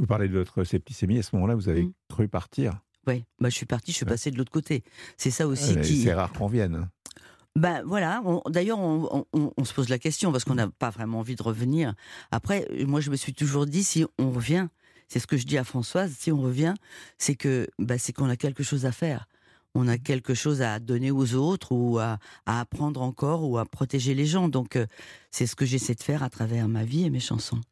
Vous parlez de votre septicémie, à ce moment-là, vous avez mm. cru partir. Oui, bah, je suis partie, je suis passée de l'autre côté. C'est ça aussi qui. C'est rare qu'on vienne. Ben voilà, d'ailleurs, on, se pose la question parce qu'on mm. n'a pas vraiment envie de revenir. Après, euh, moi, je me suis toujours dit, si on revient, c'est ce que je dis à Françoise, si on revient, c'est que ben, c'est qu'on a quelque chose à faire. On a quelque chose à donner aux autres ou à, apprendre encore ou à protéger les gens. Donc, euh, c'est ce que j'essaie de faire à travers ma vie et mes chansons.